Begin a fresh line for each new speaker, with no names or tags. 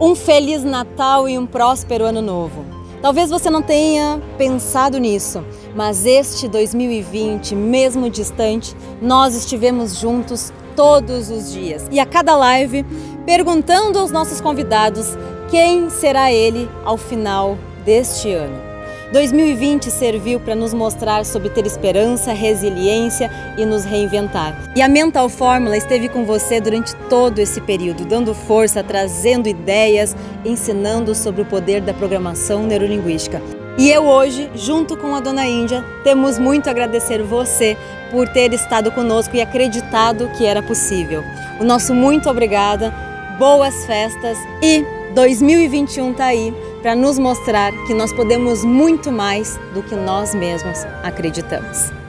Um feliz Natal e um próspero ano novo. Talvez você não tenha pensado nisso, mas este 2020, mesmo distante, nós estivemos juntos todos os dias e a cada live perguntando aos nossos convidados quem será ele ao final deste ano. 2020 serviu para nos mostrar sobre ter esperança, resiliência e nos reinventar. E a Mental Fórmula esteve com você durante todo esse período, dando força, trazendo ideias, ensinando sobre o poder da programação neurolinguística. E eu hoje, junto com a Dona Índia, temos muito a agradecer você por ter estado conosco e acreditado que era possível. O nosso muito obrigada, boas festas e 2021 tá aí para nos mostrar que nós podemos muito mais do que nós mesmos acreditamos.